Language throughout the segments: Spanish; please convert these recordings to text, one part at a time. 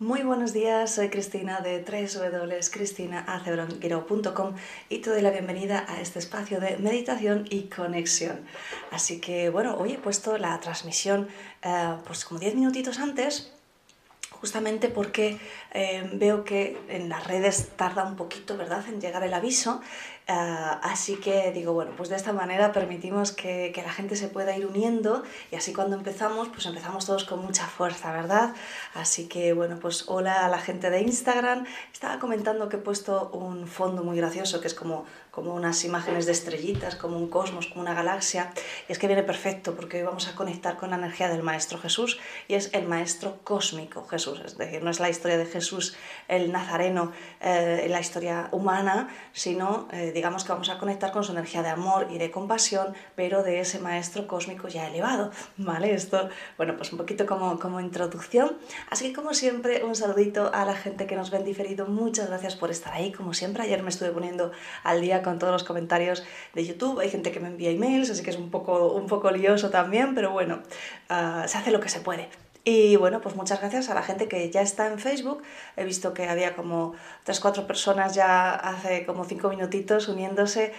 Muy buenos días, soy Cristina de www.cristinaacebrongiro.com y te doy la bienvenida a este espacio de meditación y conexión. Así que bueno, hoy he puesto la transmisión eh, pues como 10 minutitos antes justamente porque eh, veo que en las redes tarda un poquito, ¿verdad?, en llegar el aviso. Ah, así que digo, bueno, pues de esta manera permitimos que, que, la gente se pueda ir uniendo y así cuando empezamos, pues empezamos todos con mucha fuerza, ¿verdad? Así que bueno, pues hola a la gente de Instagram. Estaba comentando que he puesto un fondo muy gracioso que es como como unas imágenes de estrellitas, como un cosmos, como una galaxia. Y es que viene perfecto porque hoy vamos a conectar con la energía del Maestro Jesús y es el Maestro cósmico Jesús. Es decir, no es la historia de Jesús el Nazareno, eh, la historia humana, sino eh, digamos que vamos a conectar con su energía de amor y de compasión, pero de ese Maestro cósmico ya elevado. ¿Vale? Esto, bueno, pues un poquito como, como introducción. Así que como siempre, un saludito a la gente que nos ven diferido. Muchas gracias por estar ahí. Como siempre, ayer me estuve poniendo al día con todos los comentarios de YouTube. Hay gente que me envía emails, así que es un poco, un poco lioso también, pero bueno, uh, se hace lo que se puede. Y bueno, pues muchas gracias a la gente que ya está en Facebook. He visto que había como 3-4 personas ya hace como 5 minutitos uniéndose.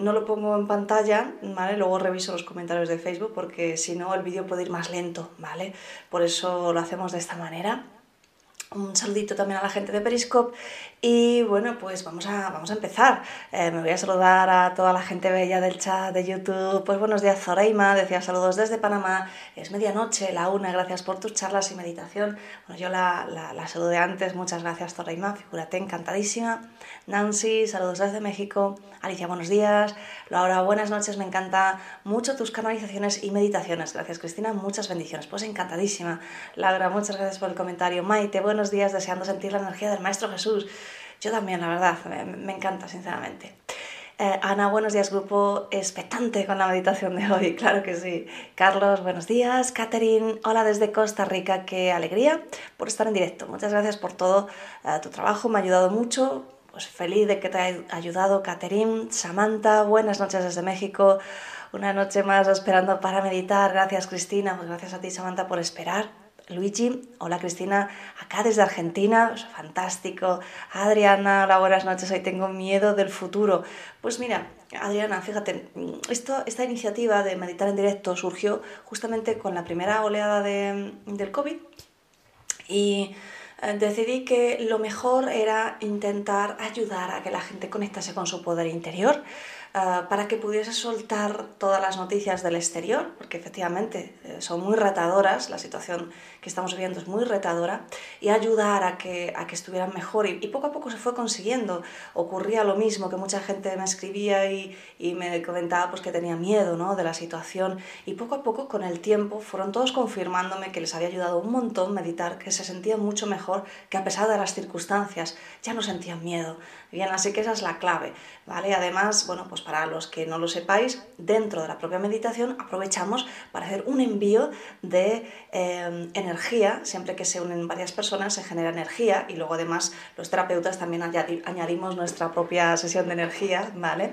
No lo pongo en pantalla, ¿vale? Luego reviso los comentarios de Facebook porque si no el vídeo puede ir más lento, ¿vale? Por eso lo hacemos de esta manera. Un saludito también a la gente de Periscope y bueno, pues vamos a, vamos a empezar. Eh, me voy a saludar a toda la gente bella del chat de YouTube. Pues buenos días Zoreima, decía saludos desde Panamá. Es medianoche, la una, gracias por tus charlas y meditación. Bueno, yo la, la, la saludé antes, muchas gracias Zoreima, figúrate, encantadísima. Nancy, saludos desde México. Alicia, buenos días. Laura, buenas noches, me encanta mucho tus canalizaciones y meditaciones. Gracias Cristina, muchas bendiciones. Pues encantadísima. Laura, muchas gracias por el comentario. Maite, buenos días, deseando sentir la energía del Maestro Jesús. Yo también, la verdad, me, encanta, sinceramente. Eh, Ana, buenos días, grupo expectante con la meditación de hoy, claro que sí. Carlos, buenos días. Catherine, hola desde Costa Rica, qué alegría por estar en directo. Muchas gracias por todo uh, tu trabajo, me ha ayudado mucho. Pues feliz de que te haya ayudado, Catherine. Samantha, buenas noches desde México. Una noche más esperando para meditar. Gracias, Cristina. Pues gracias a ti, Samantha, por esperar. Luigi, hola Cristina, acá desde Argentina, fantástico. Adriana, hola, buenas noches, hoy tengo miedo del futuro. Pues mira, Adriana, fíjate, esto, esta iniciativa de meditar en directo surgió justamente con la primera oleada de, del COVID y eh, decidí que lo mejor era intentar ayudar a que la gente conectase con su poder interior uh, para que pudiese soltar todas las noticias del exterior, porque efectivamente eh, son muy retadoras, la situación que estamos viviendo es muy retadora, y ayudar a que, a que estuvieran mejor. Y, y, poco a poco se fue consiguiendo. Ocurría lo mismo, que mucha gente me escribía y, y me comentaba pues, que tenía miedo ¿no? de la situación, y poco a poco, con el tiempo, fueron todos confirmándome que les había ayudado un montón meditar, que se sentían mucho mejor, que a pesar de las circunstancias ya no sentían miedo. Bien, así que esa es la clave, ¿vale? Además, bueno, pues para los que no lo sepáis, dentro de la propia meditación aprovechamos para hacer un envío de eh, energía, siempre que se unen varias personas se genera energía y luego además los terapeutas también añadimos nuestra propia sesión de energía, ¿vale?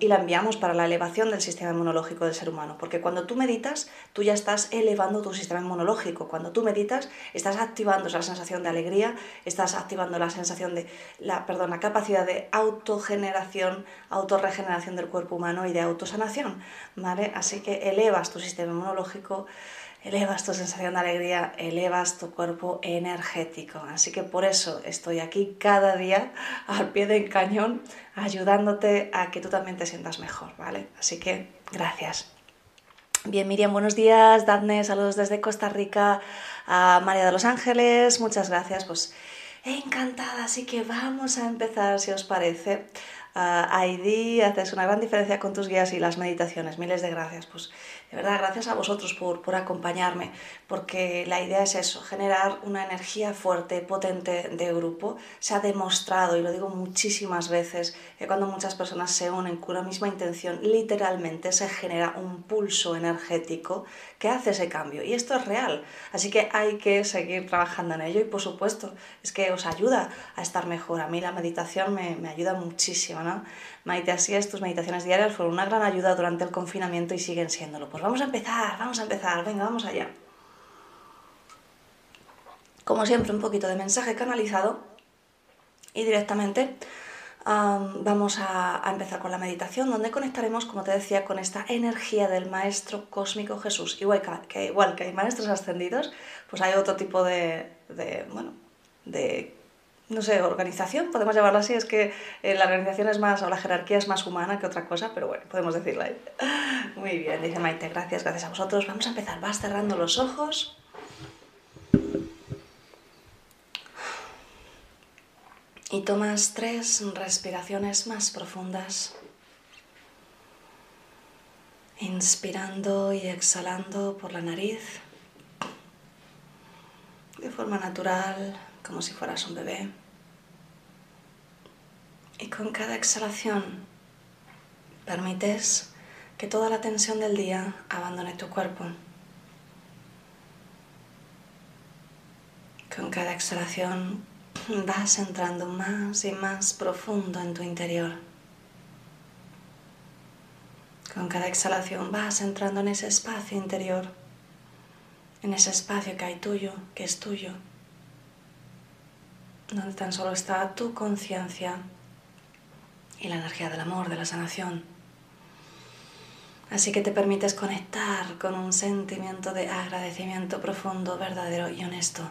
Y la enviamos para la elevación del sistema inmunológico del ser humano, porque cuando tú meditas, tú ya estás elevando tu sistema inmunológico. Cuando tú meditas, estás activando esa sensación de alegría, estás activando la sensación de, la, perdón, la capacidad de autogeneración, autorregeneración del cuerpo humano y de autosanación, ¿vale? Así que elevas tu sistema inmunológico, elevas tu sensación de alegría, elevas tu cuerpo energético. Así que por eso estoy aquí cada día al pie del cañón ayudándote a que tú también te sientas mejor, ¿vale? Así que gracias. Bien, Miriam, buenos días. Dadne, saludos desde Costa Rica. A María de los Ángeles, muchas gracias. Pues encantada, así que vamos a empezar, si os parece. Uh, haces una gran diferencia con tus guías y las meditaciones. Miles de gracias. Pues de verdad, gracias a vosotros por, por acompañarme, porque la idea es eso, generar una energía fuerte, potente de grupo. Se ha demostrado, y lo digo muchísimas veces, que cuando muchas personas se unen con la misma intención, literalmente se genera un pulso energético que hace ese cambio. Y esto es real. Así que hay que seguir trabajando en ello y por supuesto es que os ayuda a estar mejor. A mí la meditación me, me ayuda muchísimo, ¿no? Maite, así es, tus meditaciones diarias fueron una gran ayuda durante el confinamiento y siguen siéndolo. Pues vamos a empezar, vamos a empezar, venga, vamos allá. Como siempre, un poquito de mensaje canalizado y directamente vamos a, empezar con la meditación, donde conectaremos, como te decía, con esta energía del Maestro Cósmico Jesús. Igual que, igual que hay maestros ascendidos, pues hay otro tipo de bueno, de no sé, organización, podemos llamarlo así, es que eh, la organización es más, o la jerarquía es más humana que otra cosa, pero bueno, podemos decirlo ahí. Muy bien, dice Maite, gracias, gracias a vosotros. Vamos a empezar, vas cerrando los ojos. Y tomas tres respiraciones más profundas. Inspirando y exhalando por la nariz de forma natural, como si fueras un bebé. Y con cada exhalación permites que toda la tensión del día abandone tu cuerpo. Con cada exhalación vas entrando más y más profundo en tu interior. Con cada exhalación vas entrando en ese espacio interior, en ese espacio que hay tuyo, que es tuyo, donde tan solo está tu conciencia y la energía del amor, de la sanación. Así que te permites conectar con un sentimiento de agradecimiento profundo, verdadero y honesto.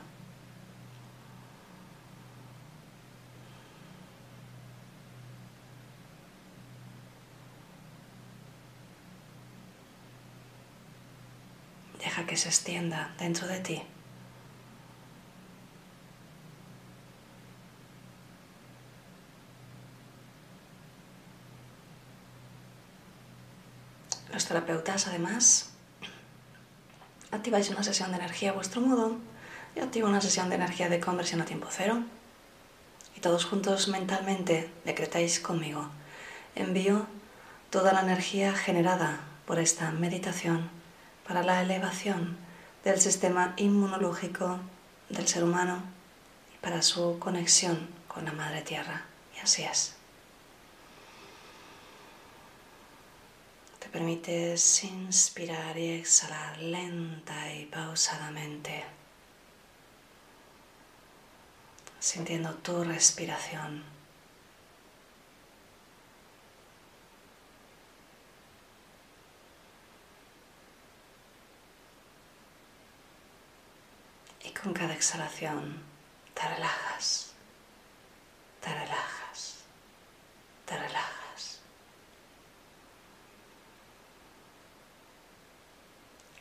Deja que se extienda dentro de ti. Terapeutas, además, activáis una sesión de energía a vuestro modo. y activo una sesión de energía de conversión a tiempo cero. Y todos juntos mentalmente decretáis conmigo. Envío toda la energía generada por esta meditación para la elevación del sistema inmunológico del ser humano y para su conexión con la Madre Tierra. Y así es. Te permites inspirar y exhalar lenta y pausadamente, sintiendo tu respiración. Y con cada exhalación te relajas, te relajas, te relajas.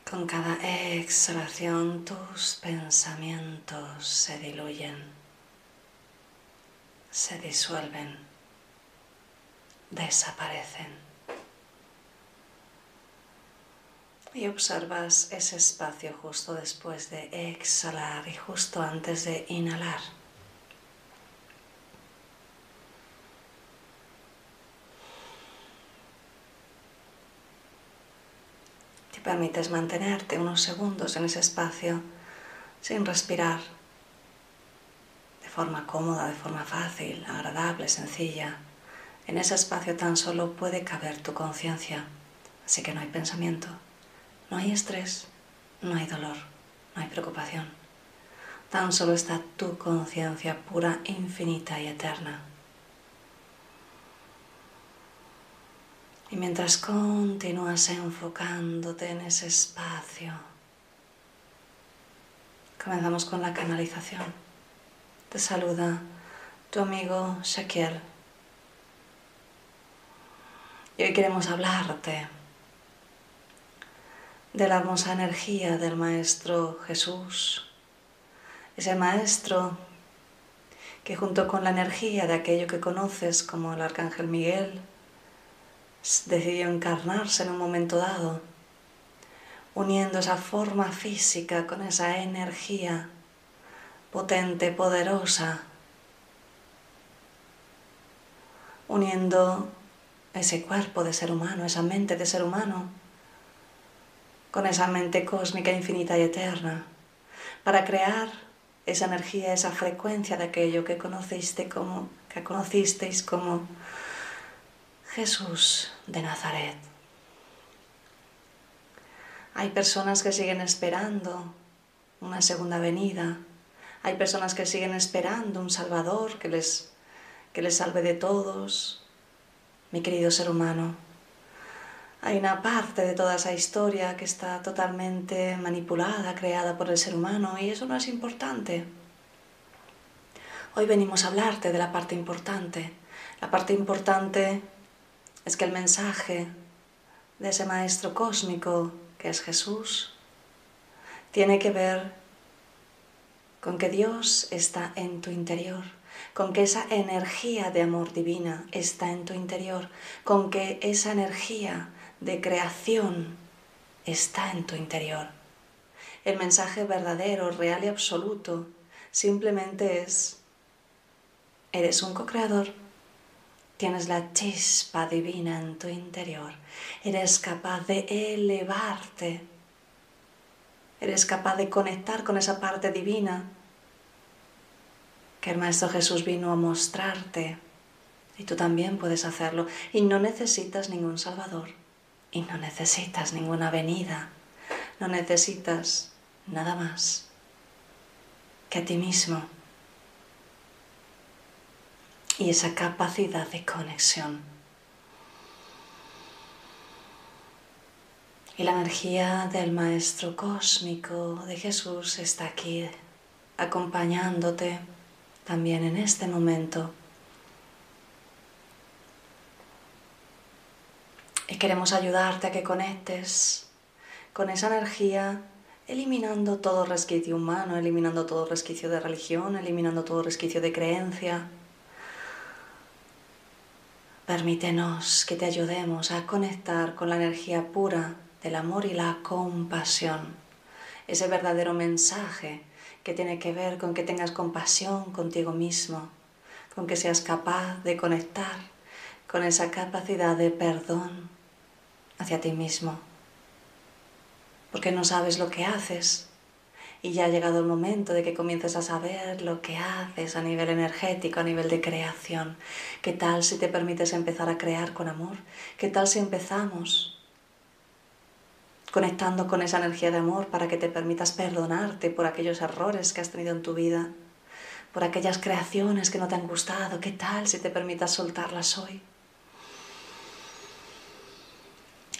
Con cada exhalación tus pensamientos se diluyen, se disuelven, desaparecen. Y observas ese espacio justo después de exhalar y justo antes de inhalar. Permites mantenerte unos segundos en ese espacio sin respirar de forma cómoda, de forma fácil, agradable, sencilla. En ese espacio tan solo puede caber tu conciencia, así que no hay pensamiento, no hay estrés, no hay dolor, no hay preocupación. Tan solo está tu conciencia pura, infinita y eterna. Y mientras continúas enfocándote en ese espacio, comenzamos con la canalización. Te saluda tu amigo Shaquiel. Y hoy queremos hablarte de la hermosa energía del Maestro Jesús. Ese Maestro que junto con la energía de aquello que conoces como el Arcángel Miguel, decidió encarnarse en un momento dado, uniendo esa forma física con esa energía potente, poderosa, uniendo ese cuerpo de ser humano, esa mente de ser humano, con esa mente cósmica infinita y eterna, para crear esa energía, esa frecuencia de aquello que conocisteis como Jesús de Nazaret. Hay personas que siguen esperando una segunda venida. Hay personas que siguen esperando un Salvador que les, que les salve de todos. Mi querido ser humano, hay una parte de toda esa historia que está totalmente manipulada, creada por el ser humano, y eso no es importante. Hoy venimos a hablarte de la parte importante. La parte importante es que el mensaje de ese Maestro cósmico que es Jesús tiene que ver con que Dios está en tu interior, con que esa energía de amor divina está en tu interior, con que esa energía de creación está en tu interior. El mensaje verdadero, real y absoluto simplemente es, eres un co-creador, tienes la chispa divina en tu interior, eres capaz de elevarte, eres capaz de conectar con esa parte divina que el Maestro Jesús vino a mostrarte. Y tú también puedes hacerlo. Y no necesitas ningún Salvador. Y no necesitas ninguna venida, no necesitas nada más que a ti mismo y esa capacidad de conexión. Y la energía del Maestro Cósmico de Jesús está aquí acompañándote también en este momento. Y queremos ayudarte a que conectes con esa energía, eliminando todo resquicio humano, eliminando todo resquicio de religión, eliminando todo resquicio de creencia. Permítenos que te ayudemos a conectar con la energía pura del amor y la compasión, ese verdadero mensaje que tiene que ver con que tengas compasión contigo mismo, con que seas capaz de conectar con esa capacidad de perdón hacia ti mismo, porque no sabes lo que haces y ya ha llegado el momento de que comiences a saber lo que haces a nivel energético, a nivel de creación. ¿Qué tal si te permites empezar a crear con amor? ¿Qué tal si empezamos conectando con esa energía de amor para que te permitas perdonarte por aquellos errores que has tenido en tu vida, por aquellas creaciones que no te han gustado. ¿Qué tal si te permitas soltarlas hoy?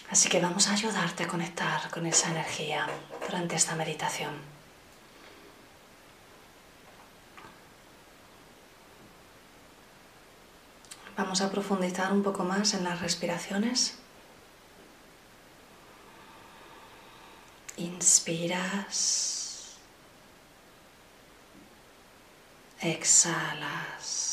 Así que vamos a ayudarte a conectar con esa energía durante esta meditación. Vamos a profundizar un poco más en las respiraciones. Inspiras. Exhalas.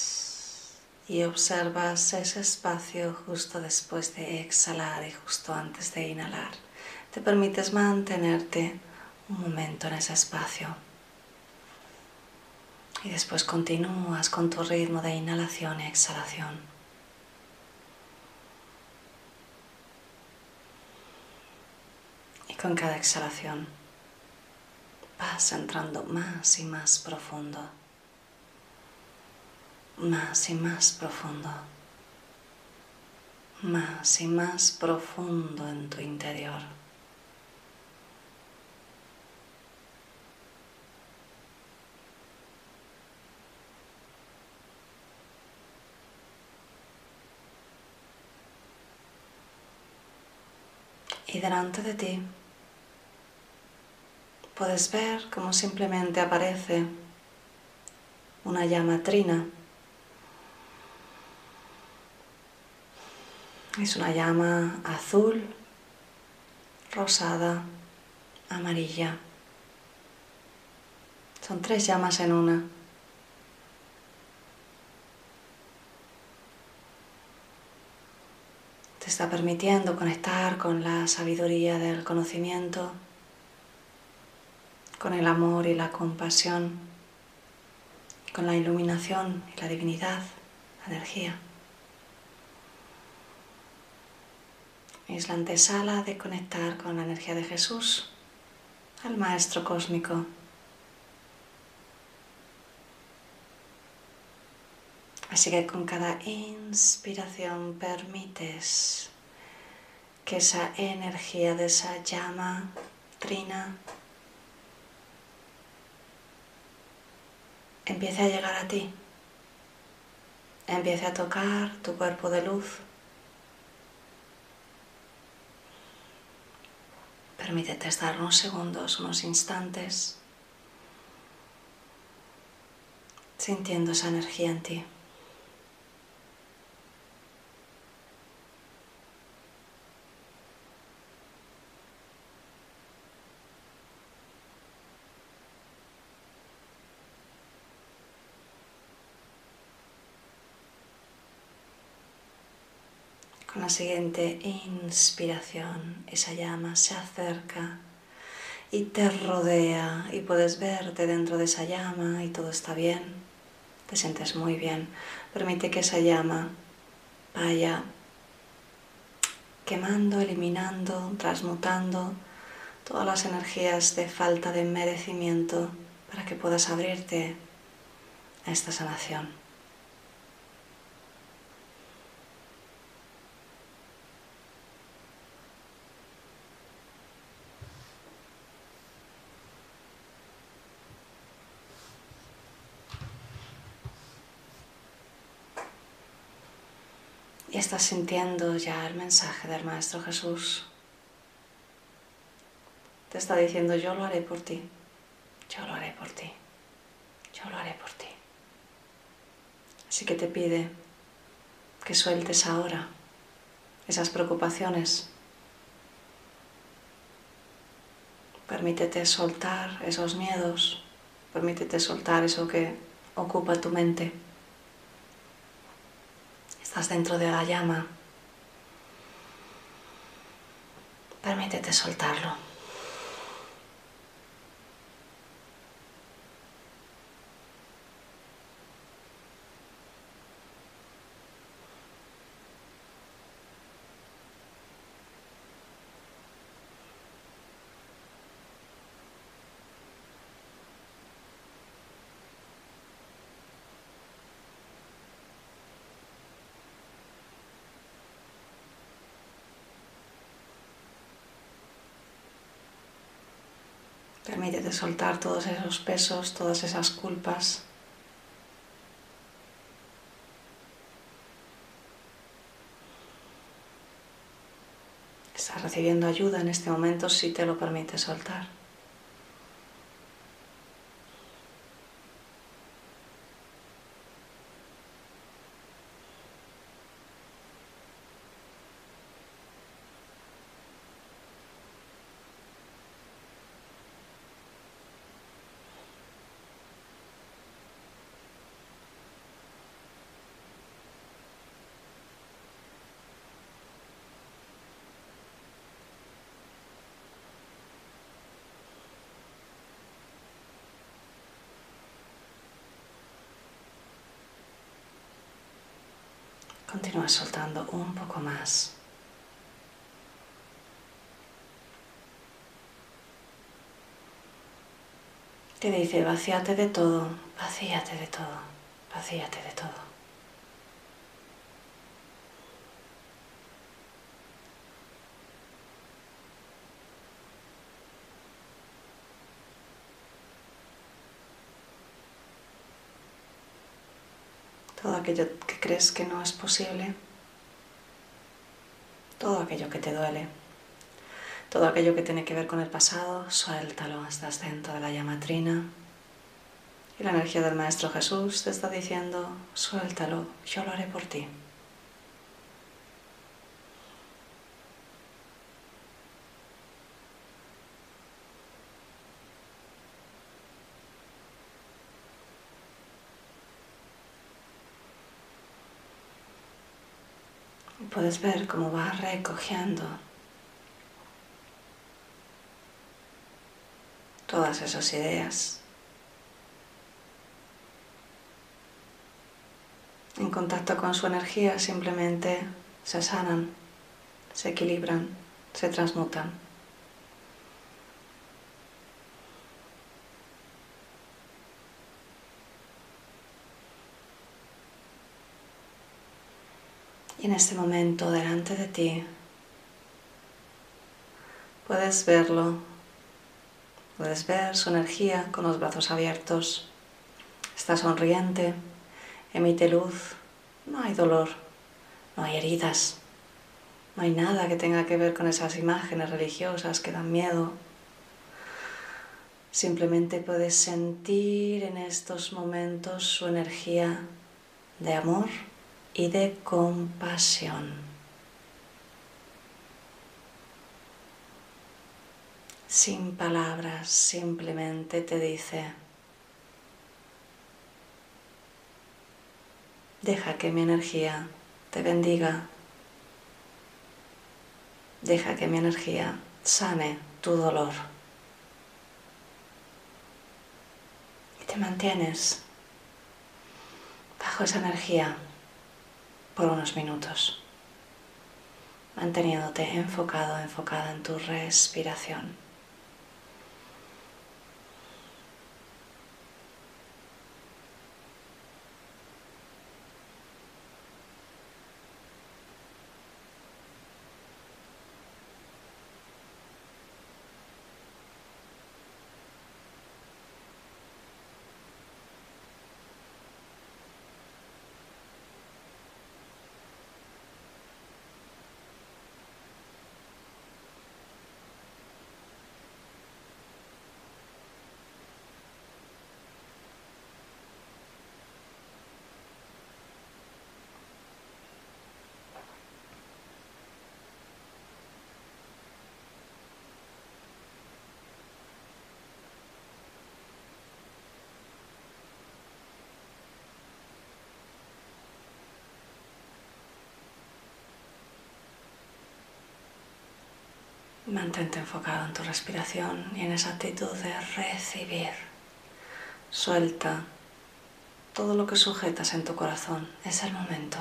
Y observas ese espacio justo después de exhalar y justo antes de inhalar. Te permites mantenerte un momento en ese espacio. Y después continúas con tu ritmo de inhalación y exhalación. Con cada exhalación. Vas entrando más y más profundo, más y más profundo, más y más profundo en tu interior. Y delante de ti puedes ver cómo simplemente aparece una llama trina. Es una llama azul, rosada, amarilla. Son tres llamas en una. Te está permitiendo conectar con la sabiduría del conocimiento con el amor y la compasión, con la iluminación y la divinidad, la energía. Es la antesala de conectar con la energía de Jesús, al Maestro Cósmico. Así que con cada inspiración permites que esa energía de esa llama trina empiece a llegar a ti, empiece a tocar tu cuerpo de luz. Permítete estar unos segundos, unos instantes sintiendo esa energía en ti. Siguiente inspiración, esa llama se acerca y te rodea y puedes verte dentro de esa llama y todo está bien. Te sientes muy bien. Permite que esa llama vaya quemando, eliminando, transmutando todas las energías de falta de merecimiento para que puedas abrirte a esta sanación. Y estás sintiendo ya el mensaje del Maestro Jesús. Te está diciendo, yo lo haré por ti, yo lo haré por ti, yo lo haré por ti. Así que te pide que sueltes ahora esas preocupaciones. Permítete soltar esos miedos, permítete soltar eso que ocupa tu mente. Estás dentro de la llama. Permítete soltarlo. Permítete soltar todos esos pesos, todas esas culpas. Estás recibiendo ayuda en este momento si te lo permite soltar. Continúa soltando un poco más. Te dice, vacíate de todo, vacíate de todo, vacíate de todo. Todo aquello que crees que no es posible, todo aquello que te duele, todo aquello que tiene que ver con el pasado, suéltalo, estás dentro de la llamatrina. Y la energía del Maestro Jesús te está diciendo, suéltalo, yo lo haré por ti. Puedes ver cómo va recogiendo todas esas ideas. En contacto con su energía simplemente se sanan, se equilibran, se transmutan. En este momento delante de ti puedes verlo, puedes ver su energía con los brazos abiertos. Está sonriente, emite luz, no hay dolor, no hay heridas, no hay nada que tenga que ver con esas imágenes religiosas que dan miedo. Simplemente puedes sentir en estos momentos su energía de amor y de compasión. Sin palabras, simplemente te dice, deja que mi energía te bendiga, deja que mi energía sane tu dolor. Y te mantienes bajo esa energía por unos minutos, manteniéndote enfocado, enfocada en tu respiración. Mantente enfocado en tu respiración y en esa actitud de recibir. Suelta todo lo que sujetas en tu corazón. Es el momento.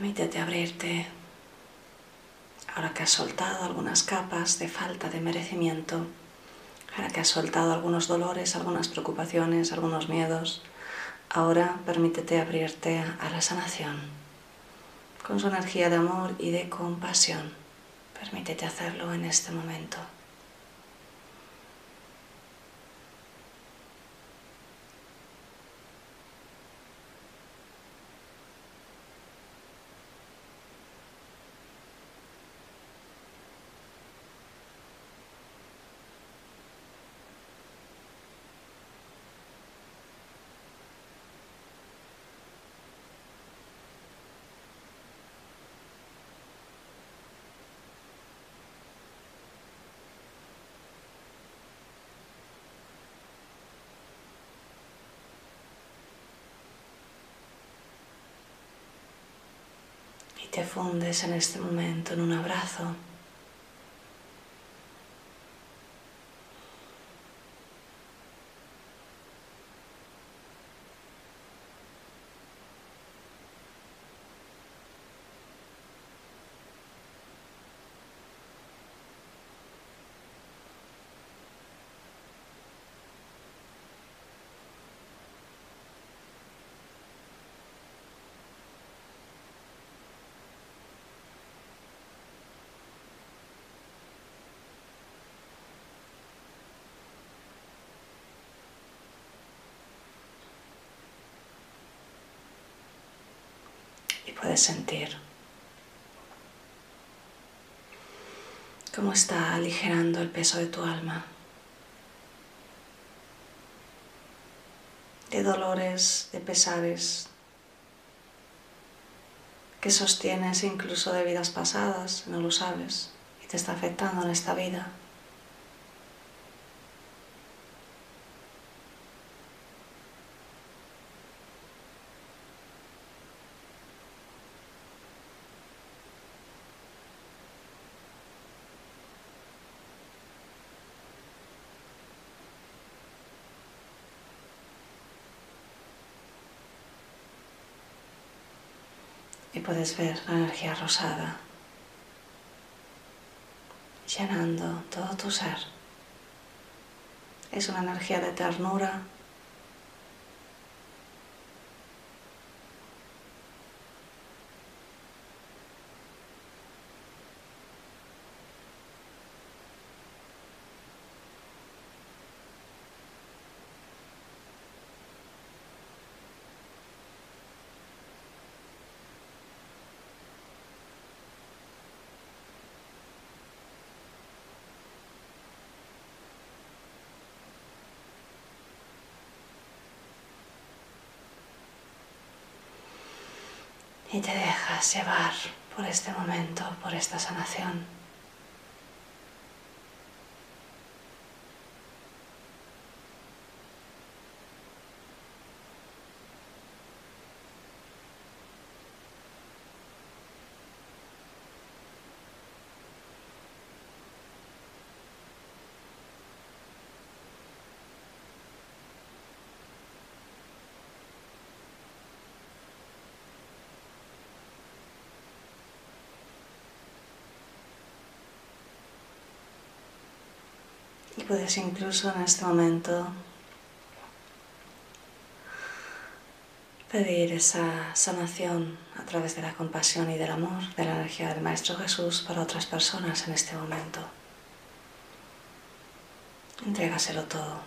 Permítete abrirte ahora que has soltado algunas capas de falta de merecimiento, ahora que has soltado algunos dolores, algunas preocupaciones, algunos miedos. Ahora permítete abrirte a la sanación con su energía de amor y de compasión. Permítete hacerlo en este momento. Te fundes en este momento en un abrazo. Puedes sentir. Cómo está aligerando el peso de tu alma. De dolores, de pesares, que sostienes incluso de vidas pasadas, no lo sabes. Y te está afectando en esta vida. Puedes ver la energía rosada llenando todo tu ser. Es una energía de ternura, y te dejas llevar por este momento, por esta sanación. Puedes incluso en este momento pedir esa sanación a través de la compasión y del amor, de la energía del Maestro Jesús para otras personas en este momento. Entrégaselo todo.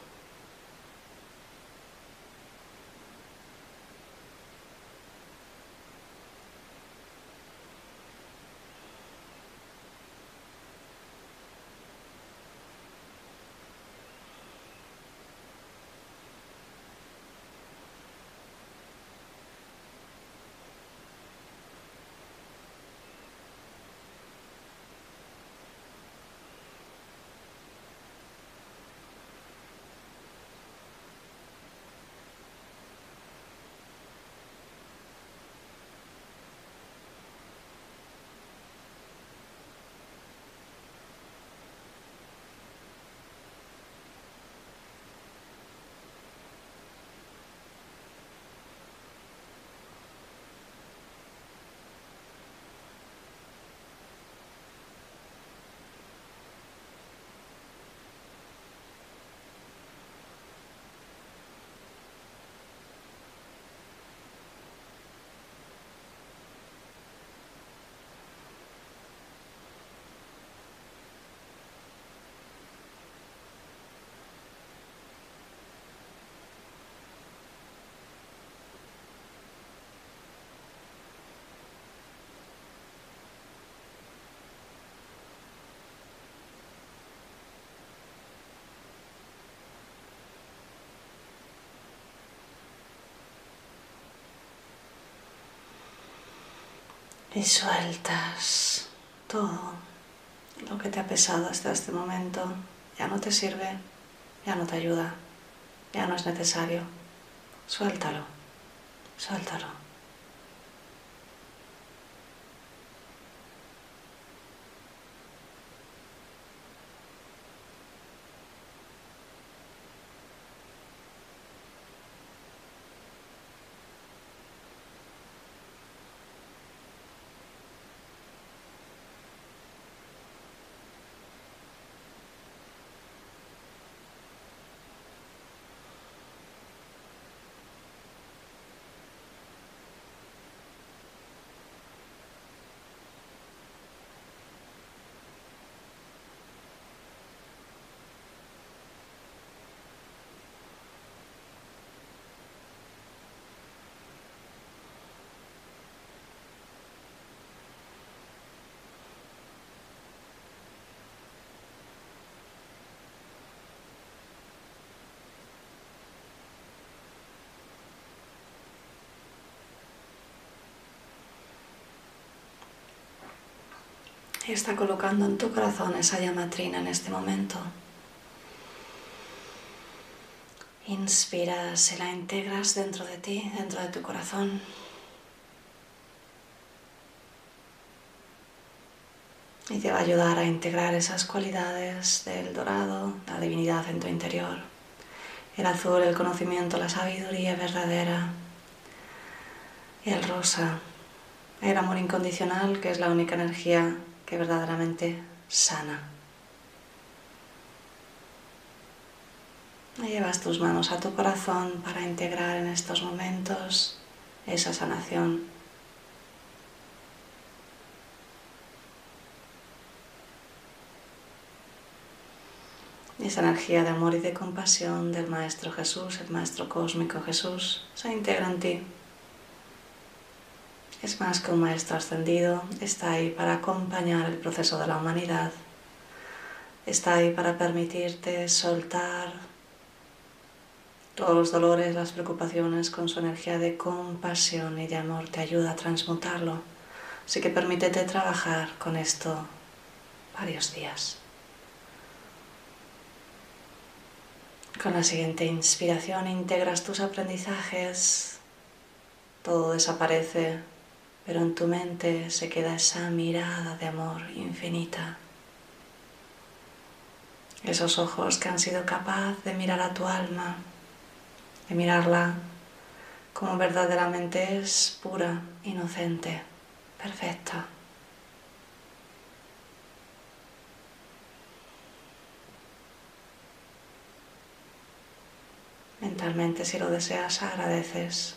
Y sueltas todo lo que te ha pesado hasta este momento. Ya no te sirve, ya no te ayuda, ya no es necesario. Suéltalo, suéltalo. Está colocando en tu corazón esa llama trina en este momento. Inspiras y la integras dentro de ti, dentro de tu corazón. Y te va a ayudar a integrar esas cualidades del dorado, la divinidad en tu interior. El azul, el conocimiento, la sabiduría verdadera. Y el rosa, el amor incondicional, que es la única energía verdaderamente sana. Llevas tus manos a tu corazón para integrar en estos momentos esa sanación. Esa energía de amor y de compasión del Maestro Jesús, el Maestro Cósmico Jesús, se integra en ti. Es más que un Maestro ascendido, está ahí para acompañar el proceso de la humanidad. Está ahí para permitirte soltar todos los dolores, las preocupaciones con su energía de compasión y de amor te ayuda a transmutarlo. Así que permítete trabajar con esto varios días. Con la siguiente inspiración integras tus aprendizajes, todo desaparece, pero en tu mente se queda esa mirada de amor infinita. Esos ojos que han sido capaz de mirar a tu alma de mirarla como verdaderamente es pura, inocente, perfecta. Mentalmente, si lo deseas, agradeces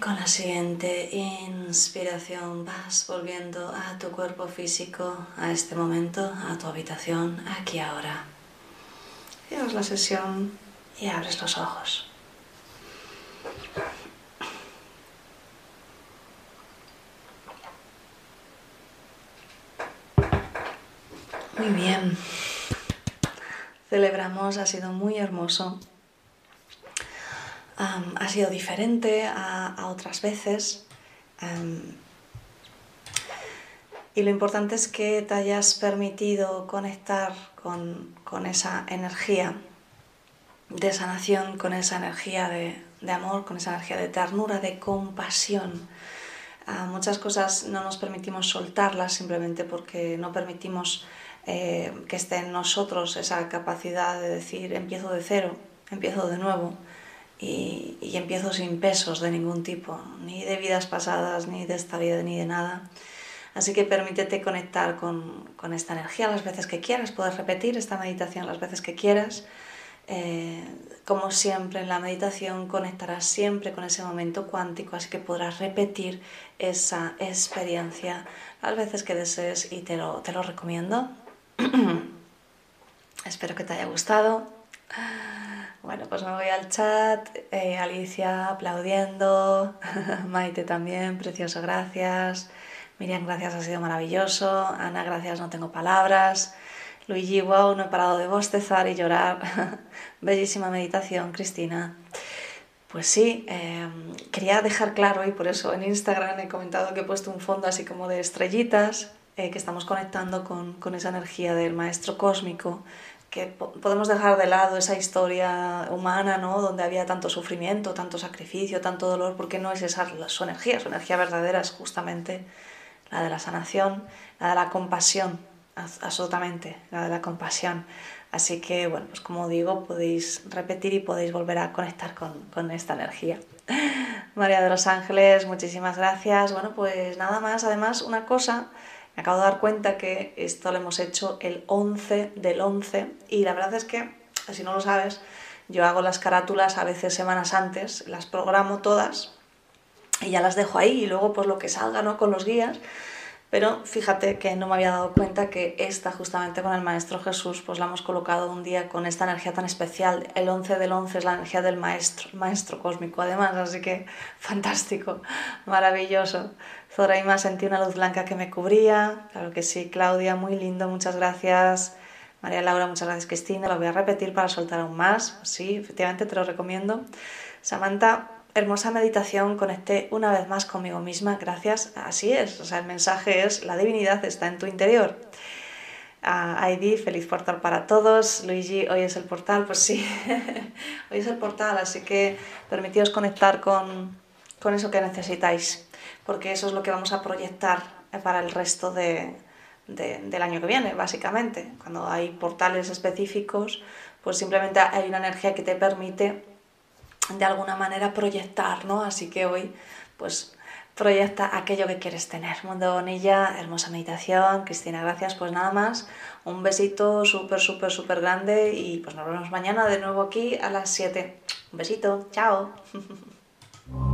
con la siguiente inspiración vas volviendo a tu cuerpo físico, a este momento, a tu habitación, aquí ahora. Cierras la sesión y abres los ojos. Muy bien. Celebramos, ha sido muy hermoso ha sido diferente a, otras veces. y lo importante es que te hayas permitido conectar con, esa energía de sanación, con esa energía de, amor, con esa energía de ternura, de compasión. muchas cosas no nos permitimos soltarlas simplemente porque no permitimos eh, que esté en nosotros esa capacidad de decir empiezo de cero, empiezo de nuevo y, empiezo sin pesos de ningún tipo, ni de vidas pasadas, ni de esta vida, ni de nada. Así que permítete conectar con, con esta energía las veces que quieras, puedes repetir esta meditación las veces que quieras. Eh, como siempre en la meditación conectarás siempre con ese momento cuántico, así que podrás repetir esa experiencia las veces que desees y te lo, te lo recomiendo. Espero que te haya gustado. Bueno, pues me voy al chat, eh, Alicia aplaudiendo, Maite también, precioso, gracias. Miriam, gracias, ha sido maravilloso. Ana, gracias, no tengo palabras. Luigi, wow, no he parado de bostezar y llorar. Bellísima meditación, Cristina. Pues sí, em, quería dejar claro y por eso en Instagram he comentado que he puesto un fondo así como de estrellitas, eh, que estamos conectando con, con esa energía del maestro cósmico que podemos dejar de lado esa historia humana, ¿no? Donde había tanto sufrimiento, tanto sacrificio, tanto dolor, porque no es esa su energía, su energía verdadera es justamente la de la sanación, la de la compasión, absolutamente, la de la compasión. Así que, bueno, pues como digo, podéis repetir y podéis volver a conectar con, con esta energía. María de los Ángeles, muchísimas gracias. Bueno, pues nada más, además, una cosa me acabo de dar cuenta que esto lo hemos hecho el 11 del 11 y la verdad es que, si no lo sabes, yo hago las carátulas a veces semanas antes, las programo todas y ya las dejo ahí y luego pues lo que salga ¿no? con los guías. Pero fíjate que no me había dado cuenta que esta justamente con el Maestro Jesús pues la hemos colocado un día con esta energía tan especial. El 11 del 11 es la energía del Maestro, Maestro Cósmico además, así que fantástico, maravilloso. Zoraima sentí una luz blanca que me cubría. Claro que sí, Claudia, muy lindo, muchas gracias. María Laura, muchas gracias Cristina. Lo voy a repetir para soltar aún más. Sí, efectivamente te lo recomiendo. Samantha, hermosa meditación. Conecté una vez más conmigo misma. Gracias. Así es. O sea, el mensaje es la divinidad está en tu interior. Uh, feliz portal para todos. Luigi, hoy es el portal. Pues sí, hoy es el portal. Así que permitidos conectar con, con eso que necesitáis. Porque eso es lo que vamos a proyectar para el resto de, del año que viene, básicamente. Cuando hay portales específicos, pues simplemente hay una energía que te permite de alguna manera proyectar, ¿no? Así que hoy, pues proyecta aquello que quieres tener. Mundo Bonilla, hermosa meditación. Cristina, gracias. Pues nada más, un besito súper, súper, súper grande y pues nos vemos mañana de nuevo aquí a las 7. Un besito, chao.